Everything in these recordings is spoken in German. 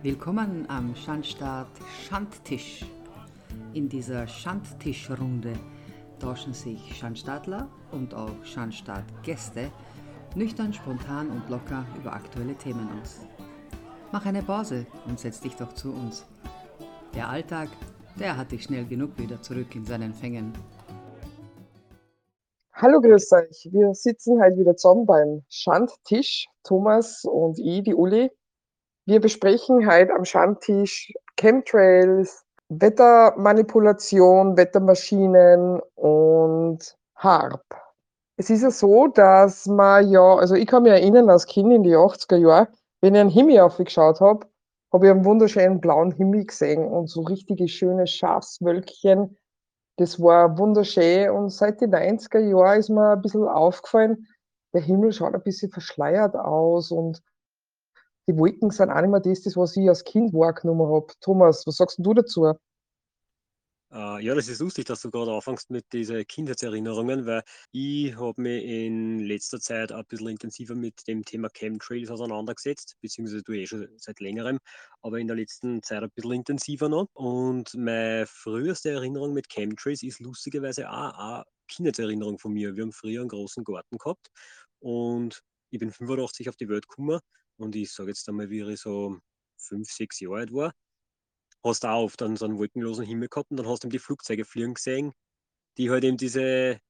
Willkommen am Schandstaat Schandtisch. In dieser Schandtischrunde tauschen sich Schandstaatler und auch Schandstaat-Gäste nüchtern, spontan und locker über aktuelle Themen aus. Mach eine Pause und setz dich doch zu uns. Der Alltag, der hat dich schnell genug wieder zurück in seinen Fängen. Hallo, grüß euch. Wir sitzen heute wieder zusammen beim Schandtisch, Thomas und ich, die Uli. Wir besprechen heute am Schandtisch Chemtrails, Wettermanipulation, Wettermaschinen und HARP. Es ist ja so, dass man ja, also ich kann mich erinnern als Kind in die 80er Jahre, wenn ich einen Himmel aufgeschaut habe, habe ich einen wunderschönen blauen Himmel gesehen und so richtige schöne Schafswölkchen das war wunderschön und seit den 90er Jahren ist mir ein bisschen aufgefallen, der Himmel schaut ein bisschen verschleiert aus und die Wolken sind auch nicht mehr das, das was ich als Kind wahrgenommen habe. Thomas, was sagst du dazu? Äh, ja, das ist lustig, dass du gerade anfängst mit diesen Kindheitserinnerungen, weil ich habe mich in letzter Zeit ein bisschen intensiver mit dem Thema Chemtrails auseinandergesetzt, beziehungsweise du eh schon seit längerem, aber in der letzten Zeit ein bisschen intensiver noch. Und meine früheste Erinnerung mit Chemtrails ist lustigerweise auch eine Kindheitserinnerung von mir. Wir haben früher einen großen Garten gehabt und ich bin 85 auf die Welt gekommen und ich sage jetzt einmal, wie ich so fünf, sechs Jahre alt war hast du auch oft dann so einen wolkenlosen Himmel gehabt und dann hast du eben die Flugzeuge fliegen gesehen, die halt eben diese,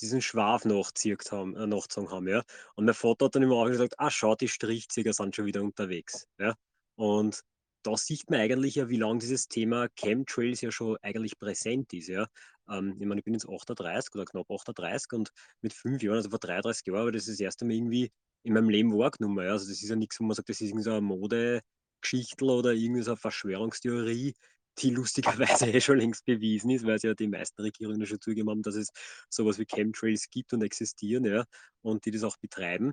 diesen Schwaf nachgezogen haben, äh, haben, ja. Und mein Vater hat dann immer auch gesagt, ah, schau, die Strichzieher sind schon wieder unterwegs, ja. Und da sieht man eigentlich ja, wie lange dieses Thema Chemtrails ja schon eigentlich präsent ist, ja. Ähm, ich meine, ich bin jetzt 38 oder knapp 38 und mit fünf Jahren, also vor 33 Jahren, aber das ist das erste Mal irgendwie in meinem Leben wahrgenommen. Also das ist ja nichts, wo man sagt, das ist irgendwie so eine Mode, Geschichtel oder irgendwie so eine Verschwörungstheorie, die lustigerweise eh schon längst bewiesen ist, weil es ja die meisten Regierungen schon zugegeben haben, dass es sowas wie Chemtrails gibt und existieren, ja, und die das auch betreiben.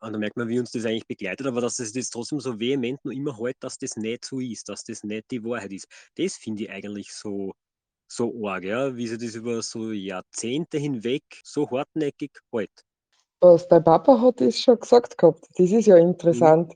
Und da merkt man, wie uns das eigentlich begleitet, aber dass es das trotzdem so vehement noch immer hält, dass das nicht so ist, dass das nicht die Wahrheit ist. Das finde ich eigentlich so, so arg, ja, wie sie das über so Jahrzehnte hinweg so hartnäckig hält. Was dein Papa hat das schon gesagt gehabt. Das ist ja Mhm. interessant.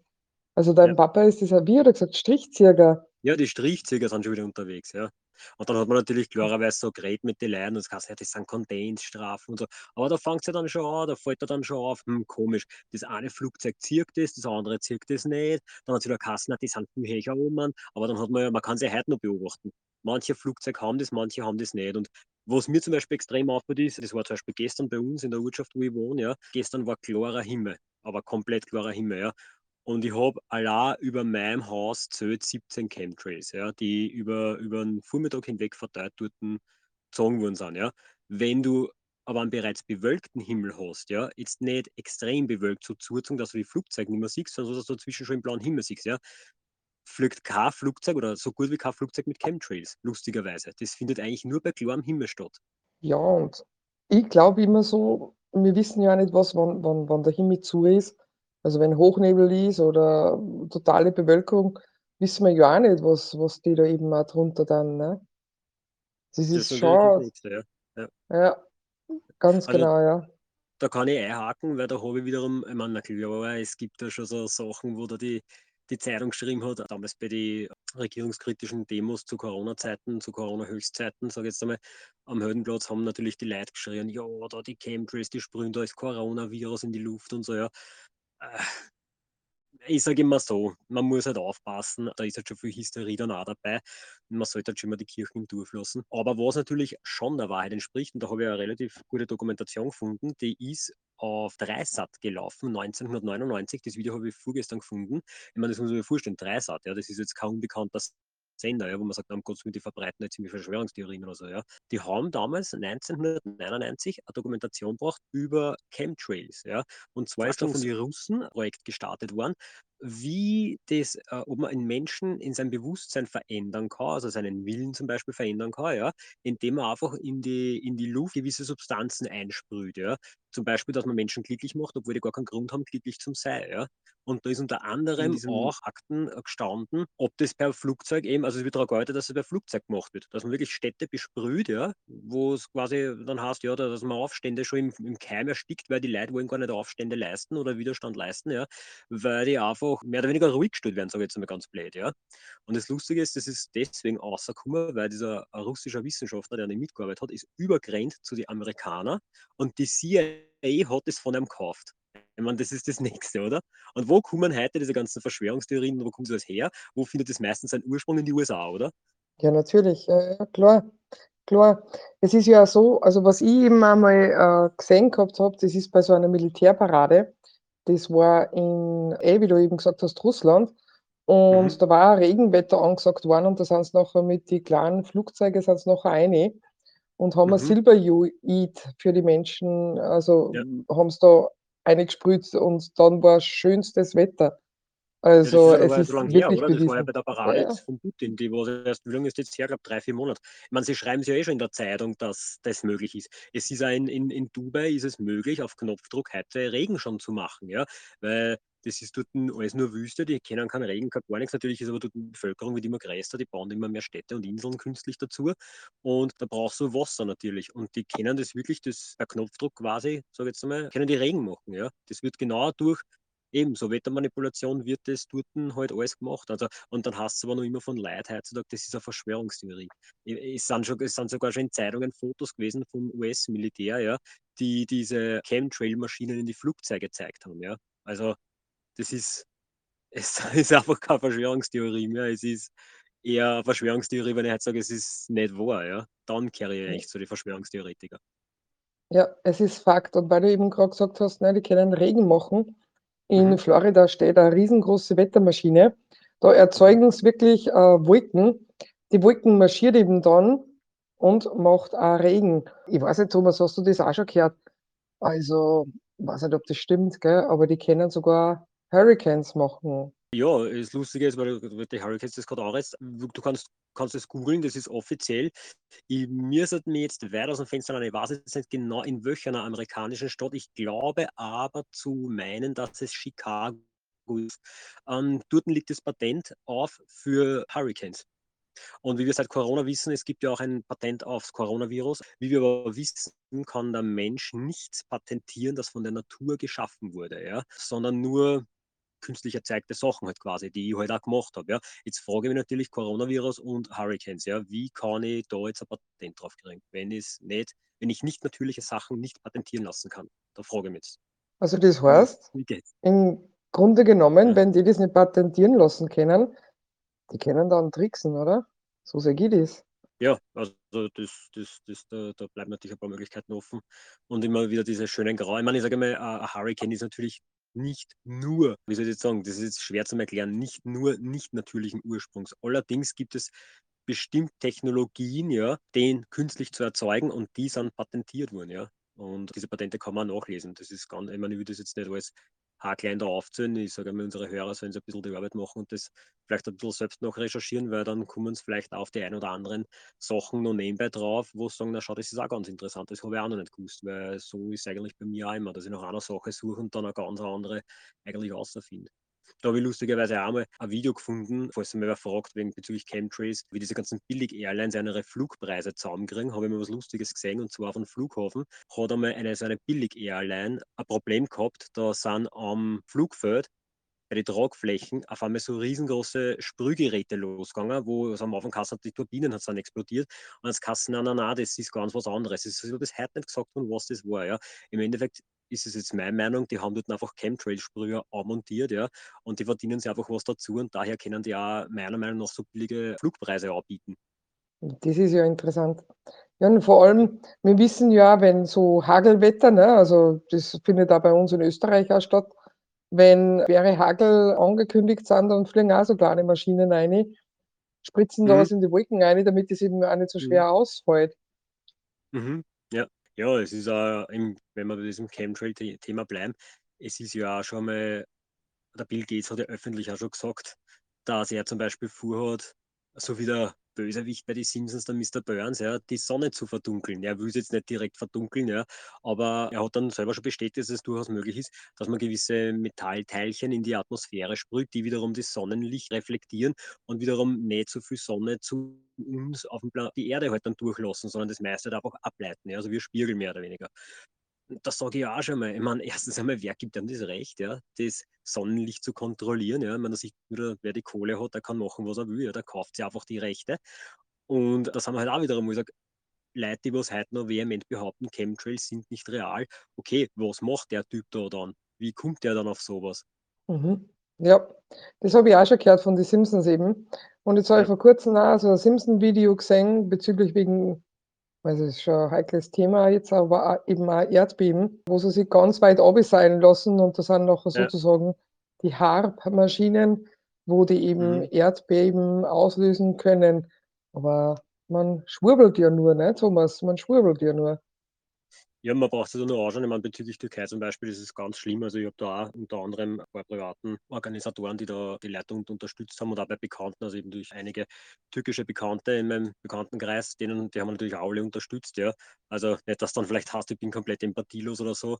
Also dein Ja. Papa ist das wie hat er gesagt, Strichzieher. Ja, die Strichzieher sind schon wieder unterwegs, ja. Und dann hat man natürlich klarerweise so geredet mit den Leuten und es heißt, ja, das sind Kondensstrafen und so. Aber da fängt es ja dann schon an, da fällt er dann schon auf, hm, komisch, das eine Flugzeug zieht das, das andere zieht das nicht. Dann hat es wieder geheißen, die sind viel höher oben. Aber dann hat man ja, man kann sie heute noch beobachten. Manche Flugzeuge haben das, manche haben das nicht. Und was mir zum Beispiel extrem auffällt ist, das war zum Beispiel gestern bei uns in der Ortschaft, wo ich wohne, ja, gestern war klarer Himmel, aber komplett klarer Himmel, ja. Und ich habe allein über meinem Haus zählt 17 Chemtrails, ja, die über, über den Vormittag hinweg verteilt dort gezogen worden sind. Ja. Wenn du aber einen bereits bewölkten Himmel hast, ja, jetzt nicht extrem bewölkt, so zugezogen, dass du die Flugzeuge nicht mehr siehst, sondern so, dass du dazwischen schon im blauen Himmel siehst, ja, fliegt kein Flugzeug oder so gut wie kein Flugzeug mit Chemtrails, lustigerweise. Das findet eigentlich nur bei klarem Himmel statt. Ja, und ich glaube immer so, wir wissen ja nicht, was, wann, wann, wann der Himmel zu ist. Also wenn Hochnebel ist oder totale Bewölkung, wissen wir ja auch nicht, was, was die da eben auch drunter dann, ne? Das ist natürlich das schon, Nächste, ja. ja. ja, ganz Also genau, ja. da kann ich einhaken, weil da habe ich wiederum, ich meine, na klar, es gibt da schon so Sachen, wo da die, die Zeitung geschrieben hat, damals bei den regierungskritischen Demos zu Corona-Zeiten, zu Corona-Höchstzeiten, sage ich jetzt einmal, am Heldenplatz haben natürlich die Leute geschrien, ja, da die Chemtrails, die sprühen da das Coronavirus in die Luft und so, ja. Ich sage immer so, man muss halt aufpassen, da ist halt schon viel Hysterie dann auch dabei. Man sollte halt schon mal die Kirchen im Dorf lassen. Aber was natürlich schon der Wahrheit entspricht, und da habe ich eine relativ gute Dokumentation gefunden, die ist auf Dreisat gelaufen, 1999. Das Video habe ich vorgestern gefunden. Ich meine, das muss man sich vorstellen, Dreisat, ja, das ist jetzt kaum unbekannter Sender, ja, wo man sagt, um Gottes Willen, die verbreiten jetzt ziemlich Verschwörungstheorien oder so. Ja. Die haben damals 1999 eine Dokumentation gebracht über Chemtrails. Ja. Und zwar ist da von den Russen ein Projekt gestartet worden, wie das, äh, ob man einen Menschen in seinem Bewusstsein verändern kann, also seinen Willen zum Beispiel verändern kann, ja, indem man einfach in die, in die Luft gewisse Substanzen einsprüht, ja, zum Beispiel, dass man Menschen glücklich macht, obwohl die gar keinen Grund haben, glücklich zu sein. Ja? Und da ist unter anderem diesem- auch Akten äh, gestanden, ob das per Flugzeug eben, also es wird daran gehalten, dass es per Flugzeug gemacht wird, dass man wirklich Städte besprüht, ja, wo es quasi dann heißt, ja, dass man Aufstände schon im, im Keim erstickt, weil die Leute wollen gar nicht Aufstände leisten oder Widerstand leisten, ja, weil die einfach mehr oder weniger ruhig gestellt werden, sage ich jetzt mal ganz blöd, ja. Und das Lustige ist, das ist deswegen rausgekommen, weil dieser russische Wissenschaftler, der an dem mitgearbeitet hat, ist übergrenzt zu den Amerikanern und die CIA hat es von ihm gekauft. Ich meine, das ist das Nächste, oder? Und wo kommen heute diese ganzen Verschwörungstheorien, wo kommt das her? Wo findet es meistens seinen Ursprung in die USA, oder? Ja, natürlich, ja, klar, klar. Es ist ja so, also was ich eben einmal äh, gesehen gehabt habe, das ist bei so einer Militärparade, das war in, eh, wie du eben gesagt hast, Russland. Und Mhm. da war Regenwetter angesagt worden und da sind sie nachher mit die kleinen Flugzeugen sind sie nachher rein und haben ein Mhm. Silberjuid für die Menschen, also Ja. haben sie da eingesprüht und dann war schönstes Wetter. Also ja es ist so lange her, wirklich oder? Das war ja bei der Parade ja. von Putin, die war erst, wie lange ist jetzt her? Ich glaube, drei, vier Monate. Ich meine, sie schreiben es ja eh schon in der Zeitung, dass das möglich ist. Es ist auch in, in, in Dubai ist es möglich, auf Knopfdruck heute Regen schon zu machen, ja, weil das ist dort alles nur Wüste, die kennen keinen Regen, gar nichts. Natürlich ist aber dort die Bevölkerung wird immer größer, die bauen immer mehr Städte und Inseln künstlich dazu und da brauchst du Wasser natürlich und die kennen das wirklich, das per Knopfdruck quasi, sage ich jetzt einmal, können die Regen machen, ja. Das wird genau durch Ebenso, Wettermanipulation wird das dort halt alles gemacht. Also, und dann heißt es aber noch immer von Leuten heutzutage, das ist eine Verschwörungstheorie. Es sind, schon, es sind sogar schon in Zeitungen Fotos gewesen vom US-Militär, ja, die diese Chemtrail-Maschinen in die Flugzeuge gezeigt haben. Ja. Also das ist, es ist einfach keine Verschwörungstheorie mehr. Es ist eher eine Verschwörungstheorie, wenn ich jetzt sage, es ist nicht wahr. Ja. Dann kehre ich echt zu den Verschwörungstheoretiker. Ja, es ist Fakt. Und weil du eben gerade gesagt hast, ne, die können Regen machen. In Mhm. Florida steht eine riesengroße Wettermaschine. Da erzeugen sie wirklich äh, Wolken. Die Wolken marschiert eben dann und macht auch Regen. Ich weiß nicht, Thomas, hast du das auch schon gehört? Also, ich weiß nicht, ob das stimmt, gell? aber die können sogar Hurricanes machen. Ja, das Lustige ist, weil die Hurricanes das gerade anreizt, du du kannst, kannst es googeln, das ist offiziell. Ich müsste mir jetzt weit aus dem Fenster lehnen, ich weiß jetzt nicht genau in welcher amerikanischen Stadt. Ich glaube aber zu meinen, dass es Chicago ist. Ähm, dort liegt das Patent auf für Hurricanes. Und wie wir seit Corona wissen, es gibt ja auch ein Patent aufs Coronavirus. Wie wir aber wissen, kann der Mensch nichts patentieren, das von der Natur geschaffen wurde, ja, sondern nur künstlich erzeugte Sachen halt quasi, die ich halt auch gemacht habe. Ja. Jetzt frage ich mich natürlich Coronavirus und Hurricanes, ja, wie kann ich da jetzt ein Patent drauf kriegen, wenn ich nicht, wenn ich nicht natürliche Sachen nicht patentieren lassen kann? Da frage ich mich jetzt. Also das heißt, im Grunde genommen, Ja. wenn die das nicht patentieren lassen können, die können dann tricksen, oder? So sehe ich das. Ja, also das, das, das, da, da bleiben natürlich ein paar Möglichkeiten offen. Und immer wieder diese schönen Grau. Ich meine, ich sage mal, ein Hurricane ist natürlich nicht nur, wie soll ich jetzt sagen, das ist jetzt schwer zu erklären, nicht nur nicht natürlichen Ursprungs. Allerdings gibt es bestimmt Technologien, ja, den künstlich zu erzeugen und die sind patentiert worden, ja. Und diese Patente kann man nachlesen. Das ist ganz, ich meine, ich würde das jetzt nicht alles haarklein da aufzählen. Ich sage einmal, unsere Hörer sollen so ein bisschen die Arbeit machen und das vielleicht ein bisschen selbst noch recherchieren, weil dann kommen sie vielleicht auf die ein oder anderen Sachen noch nebenbei drauf, wo sie sagen, na schau, das ist auch ganz interessant, das habe ich auch noch nicht gewusst, weil so ist eigentlich bei mir auch immer, dass ich nach einer Sache suche und dann eine ganz andere eigentlich außerfinde. Da habe ich lustigerweise auch mal ein Video gefunden, falls ihr mich wer fragt, wegen bezüglich Chemtrails, wie diese ganzen Billig-Airlines ihre Flugpreise zusammenkriegen, habe ich mal was Lustiges gesehen und zwar auf einem Flughafen hat einmal eine so eine Billig-Airline ein Problem gehabt, da sind am Flugfeld bei den Tragflächen auf einmal so riesengroße Sprühgeräte losgegangen, wo es am Anfang hat, die Turbinen hat dann explodiert. Und jetzt kassen, nein, nein, nein, das ist ganz was anderes. Es ist bis heute nicht gesagt worden, was das war. Ja. Im Endeffekt ist es jetzt meine Meinung, die haben dort einfach Chemtrail-Sprüher montiert, ja, und die verdienen sich einfach was dazu und daher können die auch meiner Meinung nach so billige Flugpreise anbieten. Das ist ja interessant. Ja, und vor allem, wir wissen ja, wenn so Hagelwetter, ne, also das findet auch bei uns in Österreich auch statt, wenn schwere Hagel angekündigt sind, dann fliegen auch so kleine Maschinen rein, spritzen da Mhm. was in die Wolken rein, damit es eben auch nicht so Mhm. schwer ausfällt. Mhm. Ja. Ja, es ist auch, im, wenn wir bei diesem Chemtrail-Thema bleiben, es ist ja auch schon mal, der Bill Gates hat ja öffentlich auch schon gesagt, dass er zum Beispiel vorhat, so wie der Bösewicht bei den Simpsons, der Mr. Burns, ja, die Sonne zu verdunkeln. Er will es jetzt nicht direkt verdunkeln, ja, aber er hat dann selber schon bestätigt, dass es durchaus möglich ist, dass man gewisse Metallteilchen in die Atmosphäre sprüht, die wiederum das Sonnenlicht reflektieren und wiederum nicht so viel Sonne zu uns auf dem Plan die Erde halt dann durchlassen, sondern das meiste halt einfach ableiten, ja, also ein Spiegel mehr oder weniger. Das sage ich auch schon mal. Ich meine, erstens einmal, wer gibt einem das Recht, ja, das Sonnenlicht zu kontrollieren? Ja? Ich meine, da sieht wieder, wer die Kohle hat, der kann machen, was er will. Ja? Der kauft sich einfach die Rechte. Und das haben wir halt auch wiederum gesagt, Leute, die was heute noch vehement behaupten, Chemtrails sind nicht real. Okay, was macht der Typ da dann? Wie kommt der dann auf sowas? Mhm. Ja, das habe ich auch schon gehört von den Simpsons eben. Und jetzt habe ich vor kurzem auch so ein Simpson-Video gesehen bezüglich wegen, also es ist schon ein heikles Thema jetzt, aber auch eben auch Erdbeben, wo sie sich ganz weit abseilen lassen und das sind nachher Ja. sozusagen die HARP-Maschinen, wo die eben Mhm. Erdbeben auslösen können. Aber man schwurbelt ja nur, ne, Thomas? Man schwurbelt ja nur. Ja, man braucht sich da nur anschauen. Ich meine, bezüglich Türkei zum Beispiel ist es ganz schlimm. Also ich habe da auch unter anderem ein paar privaten Organisatoren, die da die Leitung unterstützt haben und auch bei Bekannten, also eben durch einige türkische Bekannte in meinem Bekanntenkreis, denen, die haben natürlich auch alle unterstützt, ja. Also nicht, dass dann vielleicht heißt, ich bin komplett empathielos oder so.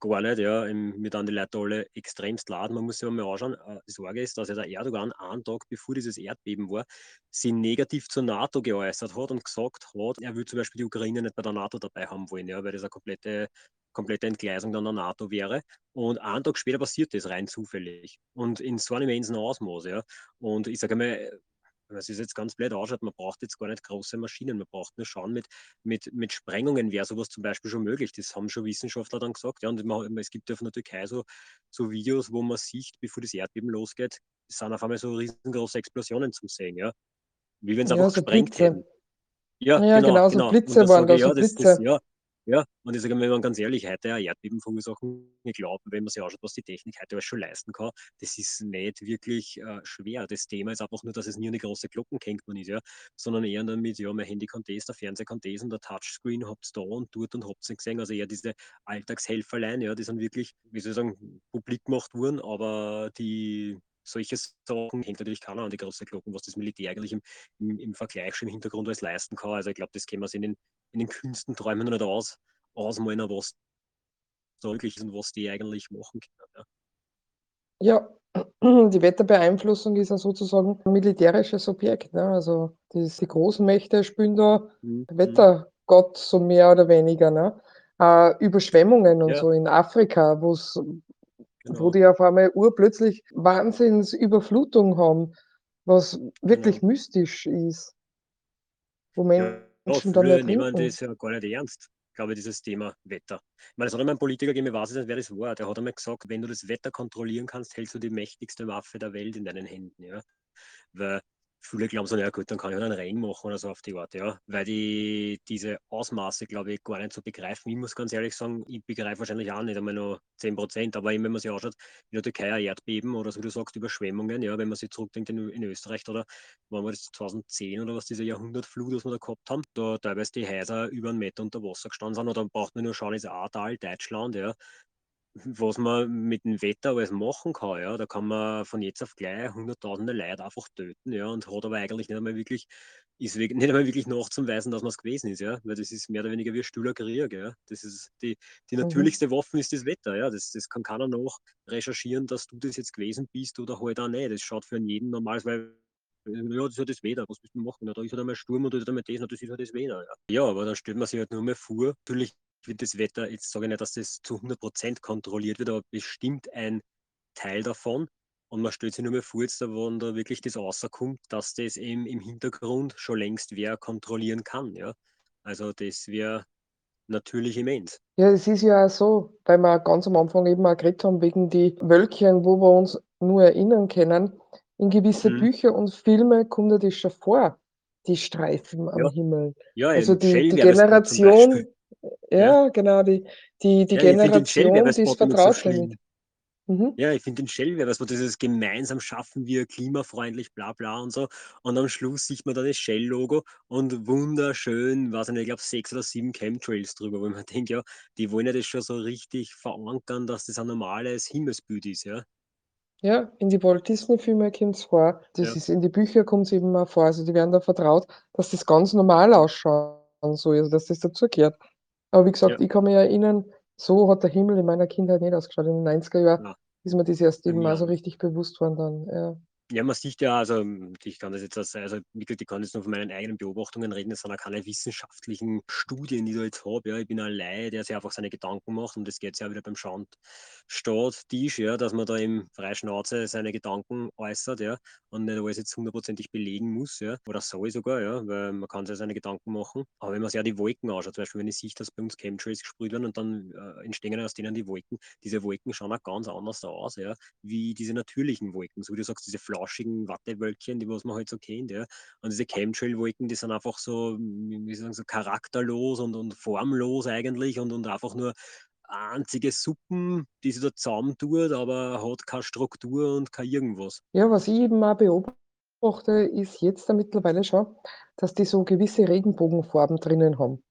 Gar nicht, ja. Mir dann die Leute alle extremst laden. Man muss sich mal anschauen. Äh, Die Sorge ist, dass ja der Erdogan einen Tag bevor dieses Erdbeben war, sie negativ zur NATO geäußert hat und gesagt hat, er will zum Beispiel die Ukraine nicht bei der NATO dabei haben wollen, ja, weil das eine komplette, komplette Entgleisung dann der NATO wäre. Und einen Tag später passiert das rein zufällig und in so einem immensen Ausmaß. Ja. Und ich sage mal, was ist jetzt ganz blöd ausschaut, man braucht jetzt gar nicht große Maschinen, man braucht nur schauen, mit, mit, mit Sprengungen wäre sowas zum Beispiel schon möglich. Das haben schon Wissenschaftler dann gesagt. Ja, und man, es gibt ja von der Türkei so, so Videos, wo man sieht, bevor das Erdbeben losgeht, sind auf einmal so riesengroße Explosionen zu sehen. Ja wie wenn sie Ja, einfach so gesprengt Blitze. hätten. Ja, Ja, genau, genau, so genau. Blitze waren da, so ja, das, das, Blitze. ja, ja. Und ich sage, wenn man ganz ehrlich, heute ein Erdbeben verursachen, ich glaube, wenn man sich anschaut, was die Technik heute alles schon leisten kann, das ist nicht wirklich äh, schwer. Das Thema ist einfach nur, dass es nie eine große Glocken kennt man ist, ja, sondern eher damit, ja, mein Handy kann das, der Fernseher kann das und der Touchscreen habt da und dort und habt es nicht gesehen. Also eher diese Alltagshelferlein, ja, die sind wirklich, wie soll ich sagen, publik gemacht worden, aber die solche Sachen kennt natürlich keiner an die große Glocken, was das Militär eigentlich im, im, im Vergleich schon im Hintergrund alles leisten kann. Also ich glaube, das können wir in den, in den Künsten träumen noch nicht aus, ausmalen, was da möglich ist und was die eigentlich machen können. Ja. Ja, die Wetterbeeinflussung ist ja sozusagen ein militärisches Objekt, ne? Also die, die großen Mächte spielen da Mhm. Wettergott so mehr oder weniger, ne? Äh, Überschwemmungen und Ja, so in Afrika, wo genau, die auf einmal urplötzlich Wahnsinnsüberflutung haben, was wirklich genau. mystisch ist, wo Ja, Menschen dann viele nehmen das ja gar nicht ernst, glaube ich, dieses Thema Wetter. Ich meine, es hat einmal ein Politiker gegeben, ich weiß nicht, wer das war, der hat einmal gesagt, wenn du das Wetter kontrollieren kannst, hältst du die mächtigste Waffe der Welt in deinen Händen, ja. Weil viele glauben so, ja gut, dann kann ich halt einen Regen machen oder so auf die Art, ja. Weil die diese Ausmaße, glaube ich, gar nicht so begreifen. Ich muss ganz ehrlich sagen, ich begreife wahrscheinlich auch nicht einmal nur 10 Prozent, aber eben, wenn man sich anschaut, in der Türkei ein Erdbeben oder so, wie du sagst, Überschwemmungen, ja, wenn man sich zurückdenkt in, in Österreich oder wann war das 2010 oder was, diese Jahrhundertflut, was wir da gehabt haben, da teilweise die Häuser über einen Meter unter Wasser gestanden sind, oder braucht man nur schauen, ist Ahrtal, Deutschland, ja, was man mit dem Wetter alles machen kann, ja. Da kann man von jetzt auf gleich hunderttausende Leute einfach töten, ja, und hat aber eigentlich nicht einmal wirklich, ist wirklich, nicht einmal wirklich nachzuweisen, dass man es gewesen ist, ja. Weil das ist mehr oder weniger wie ein stiller Krieg, ja. Das ist die, die Mhm. natürlichste Waffe ist das Wetter, ja. Das, das kann keiner noch recherchieren, dass du das jetzt gewesen bist oder halt auch nicht. Das schaut für jeden normal, weil ja, das ist halt das Wetter, was willst du machen? Ja, da ist halt einmal Sturm und da ist einmal das, und das ist halt das Wetter. Ja. ja, aber dann stellt man sich halt nur mal vor, natürlich wird das Wetter, jetzt sage ich nicht, dass das zu 100% kontrolliert wird, aber bestimmt ein Teil davon. Und man stellt sich nur mal vor, jetzt, wenn da wirklich das rauskommt, dass das eben im Hintergrund schon längst wer kontrollieren kann. Ja? Also das wäre natürlich immens. Ja, es ist ja auch so, weil wir ganz am Anfang eben auch geredet haben, wegen die Wölkchen, wo wir uns nur erinnern können. In gewisse Mhm. Bücher und Filme kommt ja das schon vor, die Streifen am Ja, Himmel. ja Also die, die. Generation, Ja, ja, genau, die, die, die ja ich finde den Generation, die ist immer so vertraut damit. Mhm. Ja, ich finde den Shell-Werbespot, dieses gemeinsam schaffen wir klimafreundlich, bla bla und so. Und am Schluss sieht man dann das Shell-Logo und wunderschön, was ich glaube, sechs oder sieben Chemtrails drüber, wo man denkt, ja, die wollen ja das schon so richtig verankern, dass das ein normales Himmelsbild ist, ja. Ja, in die Walt Disney-Filme kommt's vor. Das Ja. ist in die Bücher kommt's eben auch vor. Also, die werden da vertraut, dass das ganz normal ausschauen soll, also, dass das dazugehört. Aber wie Ja. gesagt, ich kann mich erinnern, so hat der Himmel in meiner Kindheit nicht ausgeschaut. In den 90er Jahren Ja. ist mir das erst eben mir mal so richtig bewusst worden dann, ja. Ja, man sieht ja, also, hm, ich kann das jetzt als also, gesagt, ich kann jetzt nur von meinen eigenen Beobachtungen reden. Das sind auch keine wissenschaftlichen Studien, die ich da jetzt habe, ja. Ich bin ein Laie, der sich einfach seine Gedanken macht und das geht's ja wieder beim Schandstaattisch, ja, dass man da eben frei Schnauze seine Gedanken äußert, ja, und nicht alles jetzt hundertprozentig belegen muss, ja, oder soll sogar, ja, weil man kann sich ja seine Gedanken machen. Aber wenn man sich auch die Wolken anschaut, zum Beispiel, wenn ich sehe, dass bei uns Chemtrails gesprüht werden und dann, äh, entstehen aus denen die Wolken. Diese Wolken schauen auch ganz anders aus, ja, wie diese natürlichen Wolken. So wie du sagst, diese flauschigen Wattewölkchen, die was man halt so kennt, ja. Und diese Chemtrail-Wolken, die sind einfach so, wie sagen, so charakterlos und und formlos eigentlich und und einfach nur einzige Suppen, die sie da zusammentut, aber hat keine Struktur und kein irgendwas. Ja, was ich eben auch beobachte, ist jetzt da mittlerweile schon, dass die so gewisse Regenbogenfarben drinnen haben.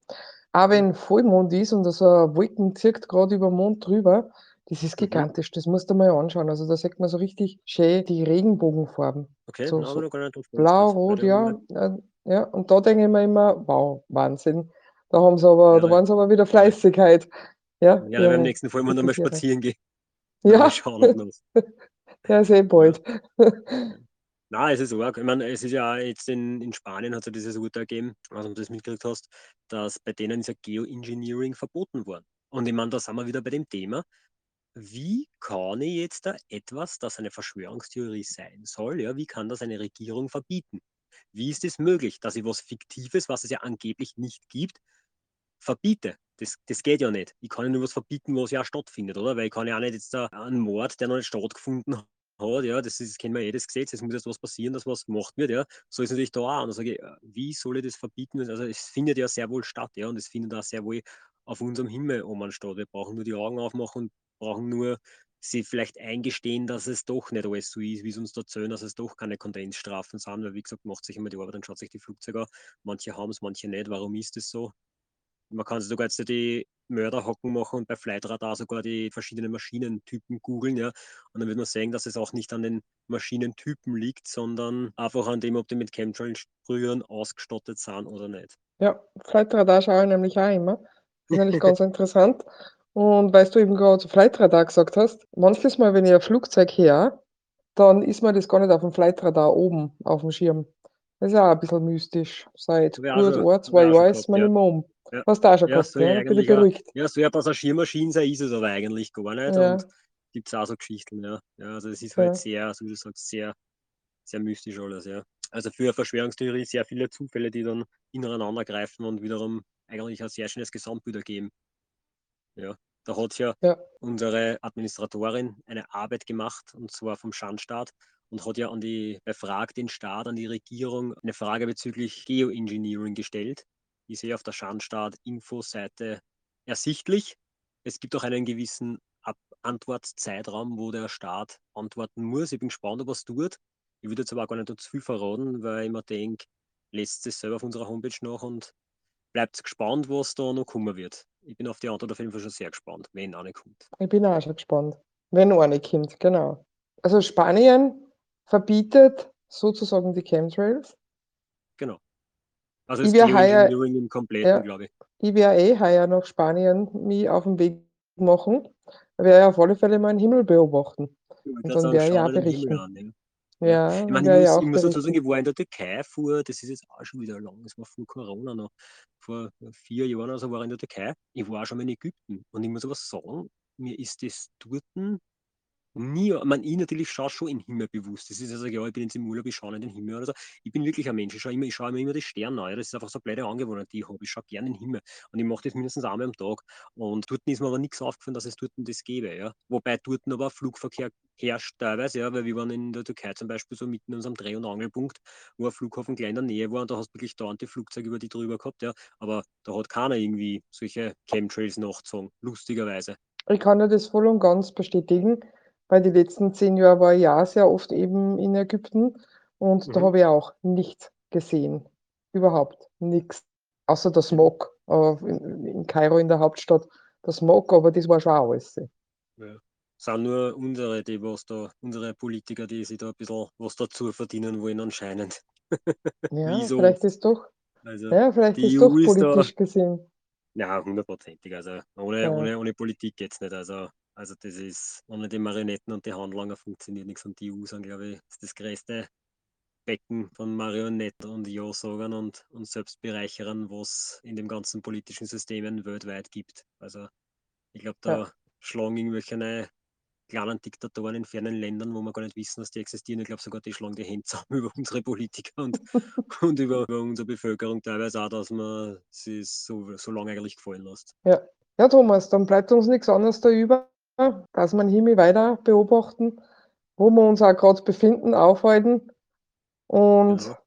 Ja. wenn Vollmond ist und so 'ne Wolken zieht grad überm Mond drüber, das ist gigantisch. Das musst du mal anschauen. Also, da sieht man so richtig schön die Regenbogenfarben. Okay, So so noch gar nicht drauf blau, rot, ja, äh, ja. Und da denke ich mir immer: „Wow, Wahnsinn.“ Da haben sie aber da Werde waren sie aber wieder werde fleißig heute, ja, werde beim nächsten Vollmond einmal Fototiere. spazieren gehen. Ja, schauen ja, eh Ja. bald. Ja. Na, es ist arg. Ich meine, es ist ja jetzt in in Spanien hat's ja dieses Urteil gegeben, ob du das mitgekriegt hast, dass bei denen ist ja Geoengineering verboten worden. Und ich meine, da sind wir wieder bei dem Thema, wie kann ich jetzt da etwas, das eine Verschwörungstheorie sein soll, ja, wie kann das eine Regierung verbieten? Wie ist es möglich, dass ich was Fiktives, was es ja angeblich nicht gibt, verbiete? Das das geht ja nicht. Ich kann ja nur was verbieten, was ja stattfindet, oder? Weil ich kann ja auch nicht jetzt da einen Mord, der noch nicht stattgefunden hat, ja, das ist kennen wir eh das Gesetz, es muss jetzt was passieren, dass was gemacht wird, ja. So ist natürlich da auch. Und da sage ich: „Äh, wie soll ich das verbieten?“ Also, es findet ja sehr wohl statt, ja, und es findet auch sehr wohl auf unserem Himmel oben statt. Wir brauchen nur die Augen aufmachen und brauchen nur sich vielleicht eingestehen, dass es doch nicht alles so ist, wie's uns da erzählen, dass es doch keine Kondensstreifen sind. Weil wie gesagt, macht sich immer die Arbeit und schaut sich die Flugzeuge an. Manche haben's, manche nicht. Warum ist das so? Man kann sogar jetzt die Mörderhocken machen und bei Flightradar sogar die verschiedenen Maschinentypen googeln, ja. Und dann wird man sehen, dass es auch nicht an den Maschinentypen liegt, sondern einfach an dem, ob die mit Chemtrail-Sprühern ausgestattet sind oder nicht. Ja, Flightradar schaue ich nämlich auch immer. Ist nämlich ganz interessant. Und weil's du eben grad Flightradar gesagt hast, manches Mal, wenn ich ein Flugzeug höre, dann ist mir das gar nicht aufm Flightradar oben aufm Schirm. Das ist auch ein bisschen mystisch. Seit gut schon 1, habe 2 ich auch schon Jahren ist mir ja. nicht mehr um. Ja. Hast du auch schon Ja, gehabt, soll ja? Bin ich beruhigt. ja, soll ja Passagiermaschine sein, ist es aber eigentlich gar nicht und Ja. gibt's auch so Geschichten, ja. Ja, also es ist halt Ja. sehr, so wie du sagst, sehr sehr mystisch alles, ja. Also, für 'ne Verschwörungstheorie sehr viele Zufälle, die dann ineinander greifen und wiederum eigentlich ein sehr schönes Gesamtbild ergeben. Ja, da hat's ja Ja. unsere Administratorin eine Arbeit gemacht, und zwar vom Schandstaat und hat ja an die bei Frag den Staat, an die Regierung eine Frage bezüglich Geoengineering gestellt. Die ist eh auf der Schandstaat-Info-Seite ersichtlich. Es gibt auch einen gewissen Ab Antwortzeitraum, wo der Staat antworten muss. Ich bin gespannt, ob er's tut. Ich würde jetzt aber auch gar nicht zu viel verraten, weil ich mir denke, lest es selber auf unserer Homepage nach und bleibt gespannt, was da noch kommen wird. Ich bin auf die Antwort auf jeden Fall schon sehr gespannt, wenn eine kommt. Ich bin auch schon gespannt. Wenn eine kommt, genau. Also, Spanien verbietet sozusagen die Chemtrails. Genau. Also, Ich heuer Geoengineering im Kompletten, ja, glaube ich. ich werde eh heuer nach Spanien mich auf 'n Weg machen. Werde auf alle Fälle mal 'n Himmel beobachten. Ich wollte Und dann werde ich auch den berichten. an, ja. Ja. Ja, Ich meine, ich ich muss auch ich muss dazu sagen, ich war in der Türkei vor das ist jetzt auch schon wieder lang, das war vor Corona noch. Vor 4 Jahren oder so war ich in der Türkei. Ich war auch schon mal in Ägypten und ich muss aber sagen, mir ist das dorten nie meine, ich natürlich schaue schon in den Himmel bewusst. Das ist ja so, ja, ich bin jetzt im Urlaub, ich schaue in den Himmel oder so. Ich bin wirklich ein Mensch, ich schaue immer ich schaue mir immer die Sterne an. Das ist einfach so 'ne blöde Angewohnheit, die ich habe. Ich schaue gern in den Himmel und ich mache das mindestens einmal am Tag. Und dorten ist mir aber nix aufgefallen, dass es dorten das gäbe, ja. Wobei dorten aber Flugverkehr herrscht teilweise, ja, weil wir waren in der Türkei zum Beispiel so mitten in unserem Dreh und Angelpunkt, wo ein Flughafen gleich in der Nähe war und da hast du wirklich dauernd die Flugzeuge über dich drüber gehabt, ja. Aber da hat keiner irgendwie solche Chemtrails nachgezogen, lustigerweise. Ich kann dir das voll und ganz bestätigen, weil die letzten 10 Jahre war ich auch sehr oft eben in Ägypten und da Mhm. habe ich auch nichts gesehen. Überhaupt nix. Außer der. Smog, äh, in in Kairo in der Hauptstadt, der Smog, aber das war schon auch alles. Ja. sind nur unsere, die was da, unsere Politiker, die sich da ein bisschen was dazu verdienen wollen anscheinend. Ja, Wieso? vielleicht ist doch, Also ja, vielleicht ist doch EU ist da, politisch gesehen. ja, hundertprozentig. Also ohne, Ja. ohne, ohne Politik geht's nicht. Also, also das ist, ohne die Marionetten und die Handlanger funktioniert nichts. Und die EU sind, glaube ich, ist das größte Becken von Marionetten und Ja-Sagern und, und Selbstbereicherern, was in dem ganzen politischen Systemen weltweit gibt. Also ich glaube, da Ja. schlagen irgendwelche kleinen Diktatoren in fernen Ländern, wo wir gar nicht wissen, dass die existieren. Ich glaube sogar, die schlagen die Hände zusammen über unsere Politiker und, und über, über unsere Bevölkerung teilweise auch, dass man sie so, so lange eigentlich gefallen lässt. Ja. ja, Thomas, dann bleibt uns nichts anderes da über, dass wir den Himmel weiter beobachten, wo wir uns auch gerade befinden, aufhalten. Und Genau.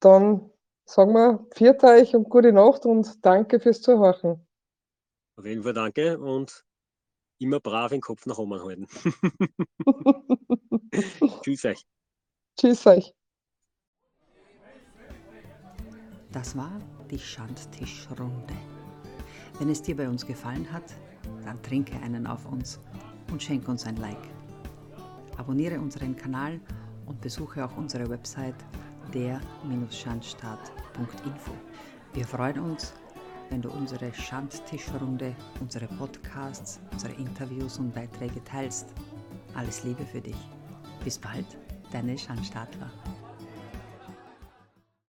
dann sagen wir, viert euch und gute Nacht und danke fürs Zuhören. Auf jeden Fall danke und immer brav den Kopf nach oben halten. Tschüss euch. Tschüss euch. Das war die Schandtischrunde. Wenn es dir bei uns gefallen hat, dann trinke einen auf uns und schenk uns ein Like. Abonniere unseren Kanal und besuche auch unsere Website der-schandstaat.info. Wir freuen uns, wenn du unsere Schandtischrunde, unsere Podcasts, unsere Interviews und Beiträge teilst. Alles Liebe für dich. Bis bald, deine Schandstaatler.